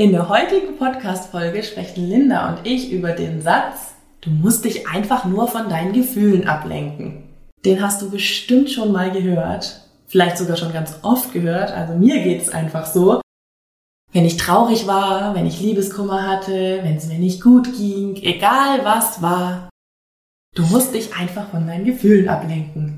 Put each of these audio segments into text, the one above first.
In der heutigen Podcast-Folge sprechen Linda und ich über den Satz, du musst dich einfach nur von deinen Gefühlen ablenken. Den hast du bestimmt schon mal gehört, vielleicht sogar schon ganz oft gehört, also mir geht's einfach so. Wenn ich traurig war, wenn ich Liebeskummer hatte, wenn es mir nicht gut ging, egal was war, du musst dich einfach von deinen Gefühlen ablenken.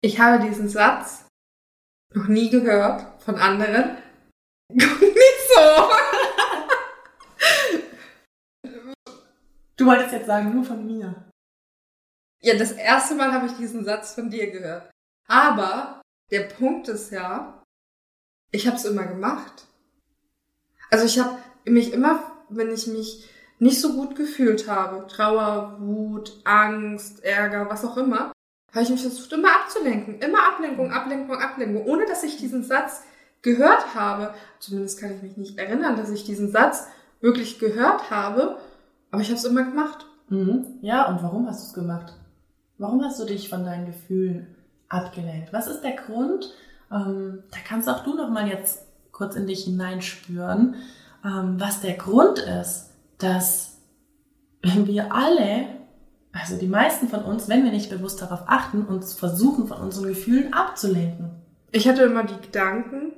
ich habe diesen Satz noch nie gehört von anderen. Nicht so. Du wolltest jetzt sagen, nur von mir. Ja, das erste Mal habe ich diesen Satz von dir gehört. Aber der Punkt ist ja, ich habe es immer gemacht. Also ich habe mich immer, wenn ich mich nicht so gut gefühlt habe, Trauer, Wut, Angst, Ärger, was auch immer, habe ich mich versucht, immer abzulenken. Immer Ablenkung, Ablenkung, Ablenkung, ohne dass ich diesen Satz gehört habe. Zumindest kann ich mich nicht erinnern, dass ich diesen Satz wirklich gehört habe, aber ich habe es immer gemacht. Mhm. Ja, und warum hast du es gemacht? Warum hast du dich von deinen Gefühlen abgelenkt? Was ist der Grund? Ähm, da kannst auch du noch mal jetzt kurz in dich hineinspüren, ähm, was der Grund ist, dass wir alle also die meisten von uns, wenn wir nicht bewusst darauf achten, uns versuchen, von unseren Gefühlen abzulenken. Ich hatte immer die Gedanken,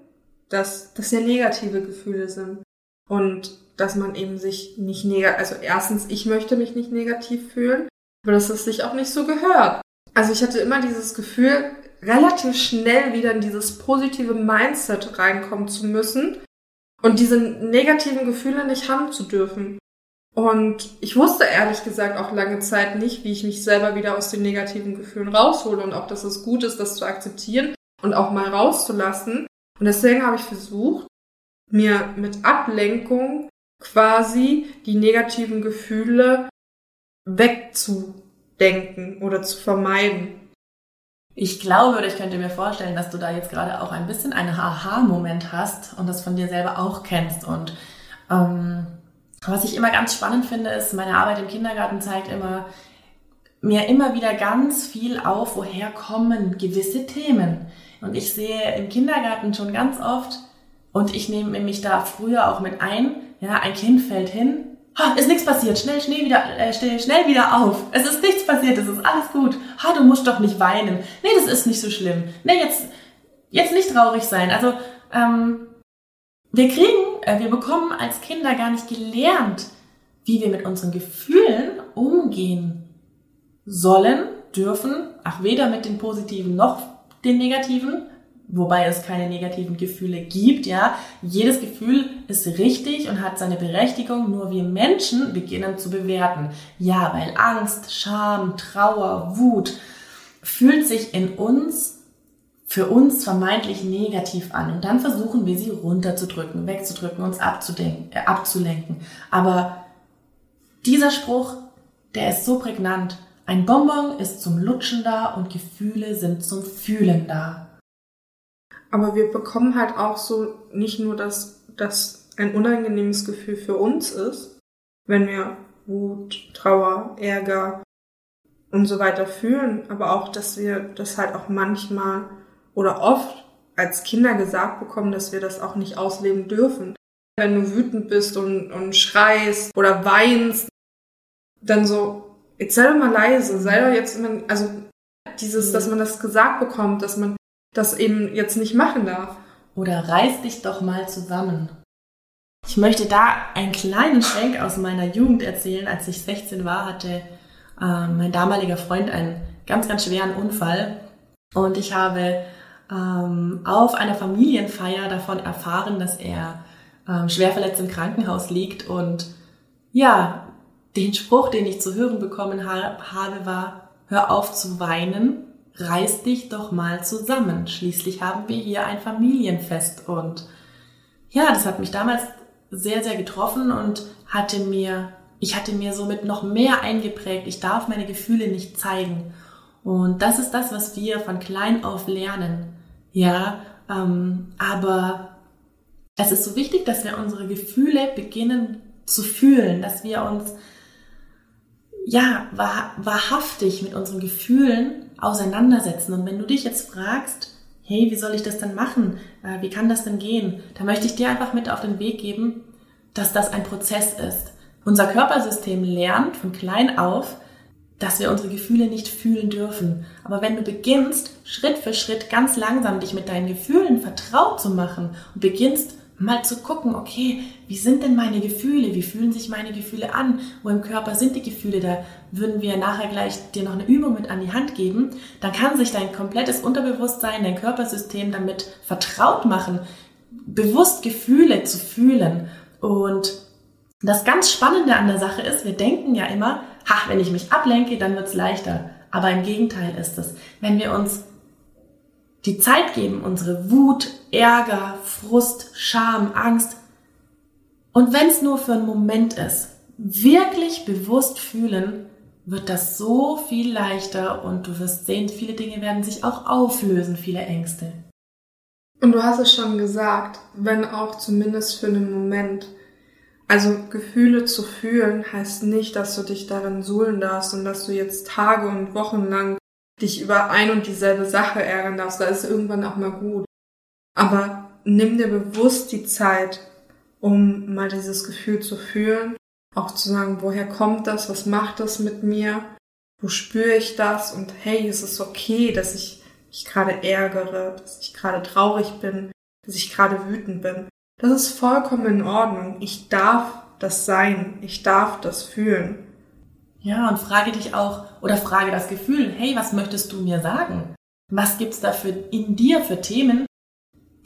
dass das ja negative Gefühle sind und dass man eben sich nicht negativ, also erstens, ich möchte mich nicht negativ fühlen, aber dass es sich auch nicht so gehört. Also ich hatte immer dieses Gefühl, relativ schnell wieder in dieses positive Mindset reinkommen zu müssen und diese negativen Gefühle nicht haben zu dürfen. Und ich wusste ehrlich gesagt auch lange Zeit nicht, wie ich mich selber wieder aus den negativen Gefühlen raushole und auch, dass es gut ist, das zu akzeptieren und auch mal rauszulassen. Und deswegen habe ich versucht, mir mit Ablenkung quasi die negativen Gefühle wegzudenken oder zu vermeiden. Ich glaube oder ich könnte mir vorstellen, dass du da jetzt gerade auch ein bisschen einen Aha-Moment hast und das von dir selber auch kennst und ähm, was ich immer ganz spannend finde, ist, meine Arbeit im Kindergarten zeigt immer, mir immer wieder ganz viel auf, woher kommen gewisse Themen. Und ich sehe im Kindergarten schon ganz oft, und ich nehme mich da früher auch mit ein, ja, ein Kind fällt hin, ha, ist nichts passiert, schnell, schnell wieder, äh, schnell, schnell wieder auf. Es ist nichts passiert, es ist alles gut. Ha, du musst doch nicht weinen. Nee, das ist nicht so schlimm. Nee, jetzt, jetzt nicht traurig sein. Also, ähm, wir kriegen, wir bekommen als Kinder gar nicht gelernt, wie wir mit unseren Gefühlen umgehen sollen, dürfen, ach weder mit den positiven noch den negativen, wobei es keine negativen Gefühle gibt, ja. Jedes Gefühl ist richtig und hat seine Berechtigung, nur wir Menschen beginnen zu bewerten. Ja, weil Angst, Scham, Trauer, Wut fühlt sich in uns für uns vermeintlich negativ an und dann versuchen wir sie runterzudrücken, wegzudrücken, uns abzudenken, äh, abzulenken. Aber dieser Spruch, der ist so prägnant. Ein Bonbon ist zum Lutschen da und Gefühle sind zum Fühlen da. Aber wir bekommen halt auch so nicht nur, dass das ein unangenehmes Gefühl für uns ist, wenn wir Wut, Trauer, Ärger und so weiter fühlen, aber auch, dass wir das halt auch manchmal oder oft als Kinder gesagt bekommen, dass wir das auch nicht ausleben dürfen. Wenn du wütend bist und, und schreist oder weinst, dann so, jetzt sei doch mal leise, sei doch jetzt, also dieses, dass man das gesagt bekommt, dass man das eben jetzt nicht machen darf. Oder reiß dich doch mal zusammen. Ich möchte da einen kleinen Schwenk aus meiner Jugend erzählen. Als ich 16 war, hatte äh, mein damaliger Freund einen ganz, ganz schweren Unfall. Und ich habe ähm, auf einer Familienfeier davon erfahren, dass er ähm, schwer verletzt im Krankenhaus liegt. Und ja, den Spruch, den ich zu hören bekommen habe, war, hör auf zu weinen, reiß dich doch mal zusammen. Schließlich haben wir hier ein Familienfest. Und ja, das hat mich damals sehr, sehr getroffen und hatte mir, ich hatte mir somit noch mehr eingeprägt, ich darf meine Gefühle nicht zeigen. Und das ist das, was wir von klein auf lernen. Ja, ähm, aber es ist so wichtig, dass wir unsere Gefühle beginnen zu fühlen, dass wir uns ja wahr, wahrhaftig mit unseren Gefühlen auseinandersetzen. Und wenn du dich jetzt fragst, hey, wie soll ich das denn machen? Äh, wie kann das denn gehen? Da möchte ich dir einfach mit auf den Weg geben, dass das ein Prozess ist. Unser Körpersystem lernt von klein auf, dass wir unsere Gefühle nicht fühlen dürfen. Aber wenn du beginnst, Schritt für Schritt ganz langsam dich mit deinen Gefühlen vertraut zu machen und beginnst mal zu gucken, okay, wie sind denn meine Gefühle? Wie fühlen sich meine Gefühle an? Wo im Körper sind die Gefühle? Da würden wir nachher gleich dir noch eine Übung mit an die Hand geben. Dann kann sich dein komplettes Unterbewusstsein, dein Körpersystem damit vertraut machen, bewusst Gefühle zu fühlen. Und das ganz Spannende an der Sache ist, wir denken ja immer, ha, wenn ich mich ablenke, dann wird's leichter. Aber im Gegenteil ist es, wenn wir uns die Zeit geben, unsere Wut, Ärger, Frust, Scham, Angst und wenn es nur für einen Moment ist, wirklich bewusst fühlen, wird das so viel leichter und du wirst sehen, viele Dinge werden sich auch auflösen, viele Ängste. Und du hast es schon gesagt, wenn auch zumindest für einen Moment. Also Gefühle zu fühlen heißt nicht, dass du dich darin suhlen darfst und dass du jetzt Tage und Wochen lang dich über ein und dieselbe Sache ärgern darfst. Da ist irgendwann auch mal gut. Aber nimm dir bewusst die Zeit, um mal dieses Gefühl zu fühlen, auch zu sagen, woher kommt das, was macht das mit mir, wo spüre ich das und hey, es ist okay, dass ich mich gerade ärgere, dass ich gerade traurig bin, dass ich gerade wütend bin. Das ist vollkommen in Ordnung. Ich darf das sein. Ich darf das fühlen. Ja, und frage dich auch oder frage das Gefühl, hey, was möchtest du mir sagen? Was gibt's da für in dir für Themen,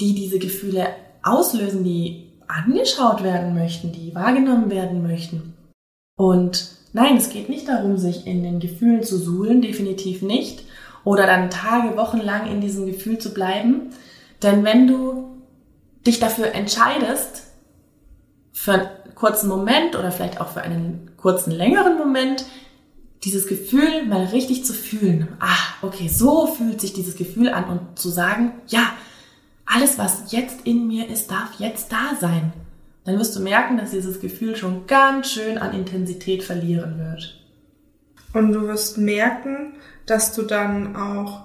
die diese Gefühle auslösen, die angeschaut werden möchten, die wahrgenommen werden möchten? Und nein, es geht nicht darum, sich in den Gefühlen zu suhlen, definitiv nicht, oder dann Tage, Wochen lang in diesem Gefühl zu bleiben, denn wenn du dich dafür entscheidest, für einen kurzen Moment oder vielleicht auch für einen kurzen, längeren Moment, dieses Gefühl mal richtig zu fühlen. Ah, okay, so fühlt sich dieses Gefühl an und zu sagen, ja, alles, was jetzt in mir ist, darf jetzt da sein. Dann wirst du merken, dass dieses Gefühl schon ganz schön an Intensität verlieren wird. Und du wirst merken, dass du dann auch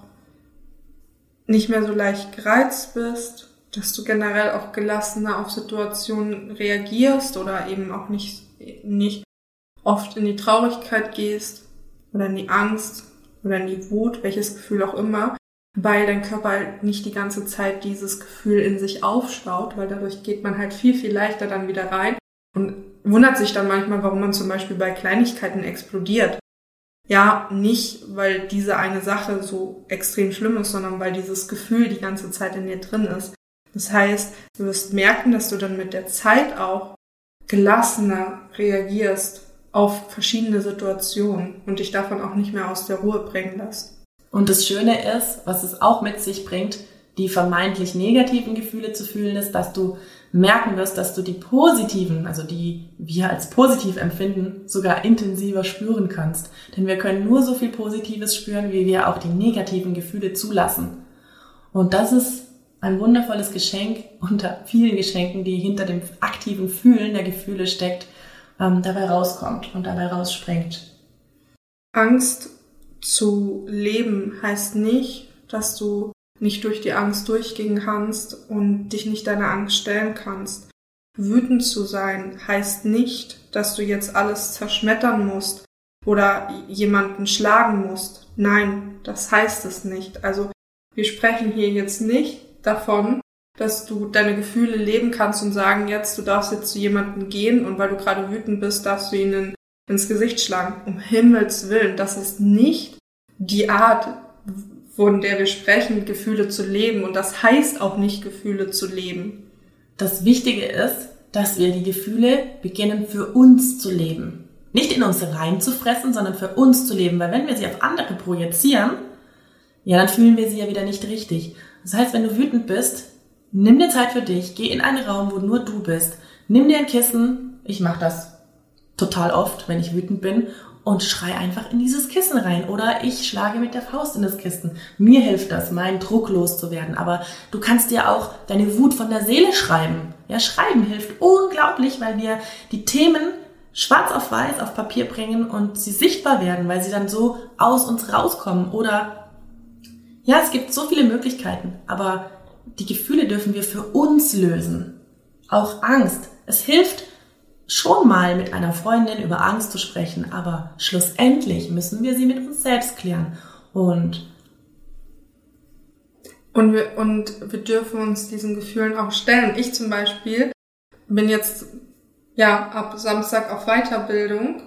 nicht mehr so leicht gereizt bist, dass du generell auch gelassener auf Situationen reagierst oder eben auch nicht, nicht oft in die Traurigkeit gehst oder in die Angst oder in die Wut, welches Gefühl auch immer, weil dein Körper halt nicht die ganze Zeit dieses Gefühl in sich aufstaut, weil dadurch geht man halt viel, viel leichter dann wieder rein und wundert sich dann manchmal, warum man zum Beispiel bei Kleinigkeiten explodiert. Ja, nicht, weil diese eine Sache so extrem schlimm ist, sondern weil dieses Gefühl die ganze Zeit in dir drin ist. Das heißt, du wirst merken, dass du dann mit der Zeit auch gelassener reagierst auf verschiedene Situationen und dich davon auch nicht mehr aus der Ruhe bringen lässt. Und das Schöne ist, was es auch mit sich bringt, die vermeintlich negativen Gefühle zu fühlen, ist, dass du merken wirst, dass du die positiven, also die wir als positiv empfinden, sogar intensiver spüren kannst. Denn wir können nur so viel Positives spüren, wie wir auch die negativen Gefühle zulassen. Und das ist ein wundervolles Geschenk unter vielen Geschenken, die hinter dem aktiven Fühlen der Gefühle steckt, ähm, dabei rauskommt und dabei rausspringt. Angst zu leben heißt nicht, dass du nicht durch die Angst durchgehen kannst und dich nicht deiner Angst stellen kannst. Wütend zu sein heißt nicht, dass du jetzt alles zerschmettern musst oder jemanden schlagen musst. Nein, das heißt es nicht. Also wir sprechen hier jetzt nicht davon, dass du deine Gefühle leben kannst und sagen jetzt, du darfst jetzt zu jemandem gehen und weil du gerade wütend bist, darfst du ihnen ins Gesicht schlagen. Um Himmels Willen, das ist nicht die Art, von der wir sprechen, Gefühle zu leben und das heißt auch nicht, Gefühle zu leben. Das Wichtige ist, dass wir die Gefühle beginnen für uns zu leben. Nicht in uns reinzufressen, sondern für uns zu leben, weil wenn wir sie auf andere projizieren, ja, dann fühlen wir sie ja wieder nicht richtig. Das heißt, wenn du wütend bist, nimm dir Zeit für dich, geh in einen Raum, wo nur du bist, Nimm dir ein Kissen, ich mache das total oft, wenn ich wütend bin, und schrei einfach in dieses Kissen rein. Oder ich schlage mit der Faust in das Kissen. Mir hilft das, meinen Druck loszuwerden. Aber du kannst dir auch deine Wut von der Seele schreiben. Ja, schreiben hilft unglaublich, weil wir die Themen schwarz auf weiß auf Papier bringen und sie sichtbar werden, weil sie dann so aus uns rauskommen. Oder ja, es gibt so viele Möglichkeiten, aber die Gefühle dürfen wir für uns lösen. Auch Angst. Es hilft schon mal mit einer Freundin über Angst zu sprechen, aber schlussendlich müssen wir sie mit uns selbst klären. Und und wir, und wir dürfen uns diesen Gefühlen auch stellen. Ich zum Beispiel bin jetzt ja ab Samstag auf Weiterbildung,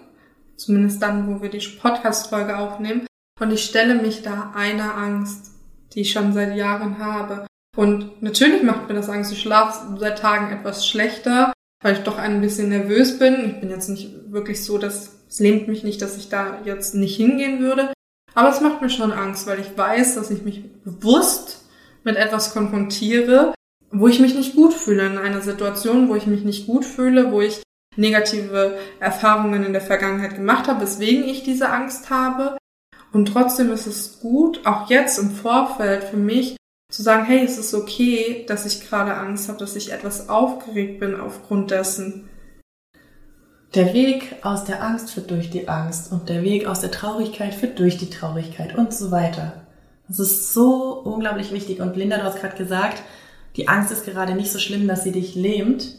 zumindest dann, wo wir die Podcast-Folge aufnehmen. Und ich stelle mich da einer Angst, die ich schon seit Jahren habe. Und natürlich macht mir das Angst. Ich schlafe seit Tagen etwas schlechter weil ich doch ein bisschen nervös bin. Ich bin jetzt nicht wirklich so, dass es lähmt mich nicht, dass ich da jetzt nicht hingehen würde. Aber es macht mir schon Angst, weil ich weiß, dass ich mich bewusst mit etwas konfrontiere, wo ich mich nicht gut fühle, in einer Situation, wo ich mich nicht gut fühle, wo ich negative Erfahrungen in der Vergangenheit gemacht habe, weswegen ich diese Angst habe. Und trotzdem ist es gut, auch jetzt im Vorfeld für mich zu sagen, hey, es ist okay, dass ich gerade Angst habe, dass ich etwas aufgeregt bin aufgrund dessen. Der Weg aus der Angst führt durch die Angst und der Weg aus der Traurigkeit führt durch die Traurigkeit und so weiter. Das ist so unglaublich wichtig. Und Linda, du hast gerade gesagt, die Angst ist gerade nicht so schlimm, dass sie dich lähmt.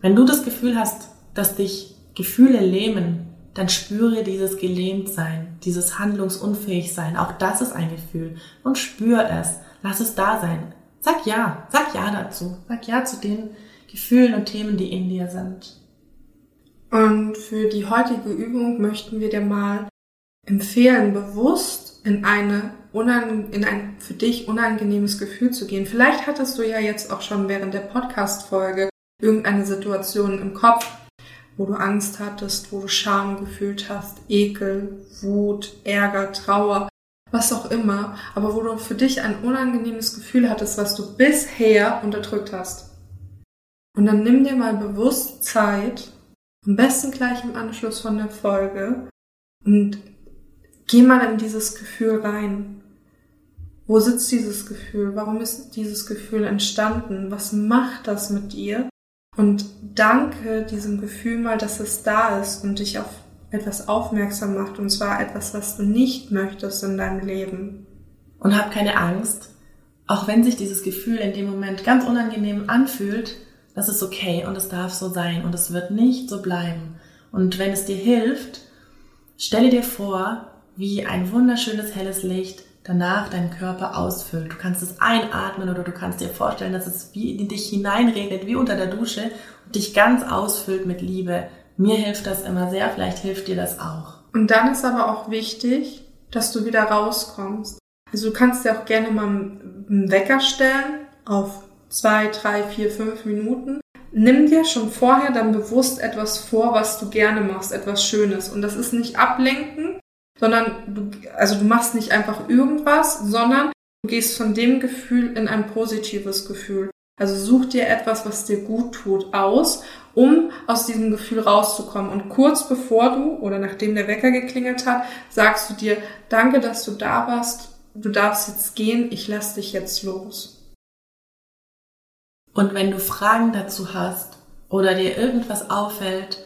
Wenn du das Gefühl hast, dass dich Gefühle lähmen, dann spüre dieses Gelähmtsein, dieses Handlungsunfähigsein. Auch das ist ein Gefühl. Und spür es. Lass es da sein. Sag ja, sag ja dazu. Sag ja zu den Gefühlen und Themen, die in dir sind. Und für die heutige Übung möchten wir dir mal empfehlen, bewusst in eine in ein für dich unangenehmes Gefühl zu gehen. Vielleicht hattest du ja jetzt auch schon während der Podcast-Folge irgendeine Situation im Kopf, wo du Angst hattest, wo du Scham gefühlt hast, Ekel, Wut, Ärger, Trauer was auch immer, aber wo du für dich ein unangenehmes Gefühl hattest, was du bisher unterdrückt hast. Und dann nimm dir mal bewusst Zeit, am besten gleich im Anschluss von der Folge, und geh mal in dieses Gefühl rein. Wo sitzt dieses Gefühl? Warum ist dieses Gefühl entstanden? Was macht das mit dir? Und danke diesem Gefühl mal, dass es da ist und dich auf etwas aufmerksam macht, und zwar etwas, was du nicht möchtest in deinem Leben. Und hab keine Angst, auch wenn sich dieses Gefühl in dem Moment ganz unangenehm anfühlt, das ist okay und es darf so sein und es wird nicht so bleiben. Und wenn es dir hilft, stelle dir vor, wie ein wunderschönes helles Licht danach deinen Körper ausfüllt. Du kannst es einatmen oder du kannst dir vorstellen, dass es wie in dich hineinregnet, wie unter der Dusche und dich ganz ausfüllt mit Liebe, mir hilft das immer sehr, vielleicht hilft dir das auch. Und dann ist aber auch wichtig, dass du wieder rauskommst. Also du kannst dir auch gerne mal einen Wecker stellen auf zwei, drei, vier, fünf Minuten. Nimm dir schon vorher dann bewusst etwas vor, was du gerne machst, etwas Schönes. Und das ist nicht ablenken, sondern du, also du machst nicht einfach irgendwas, sondern du gehst von dem Gefühl in ein positives Gefühl. Also such dir etwas, was dir gut tut, aus, um aus diesem Gefühl rauszukommen. Und kurz bevor du oder nachdem der Wecker geklingelt hat, sagst du dir, danke, dass du da warst, du darfst jetzt gehen, ich lass dich jetzt los. Und wenn du Fragen dazu hast oder dir irgendwas auffällt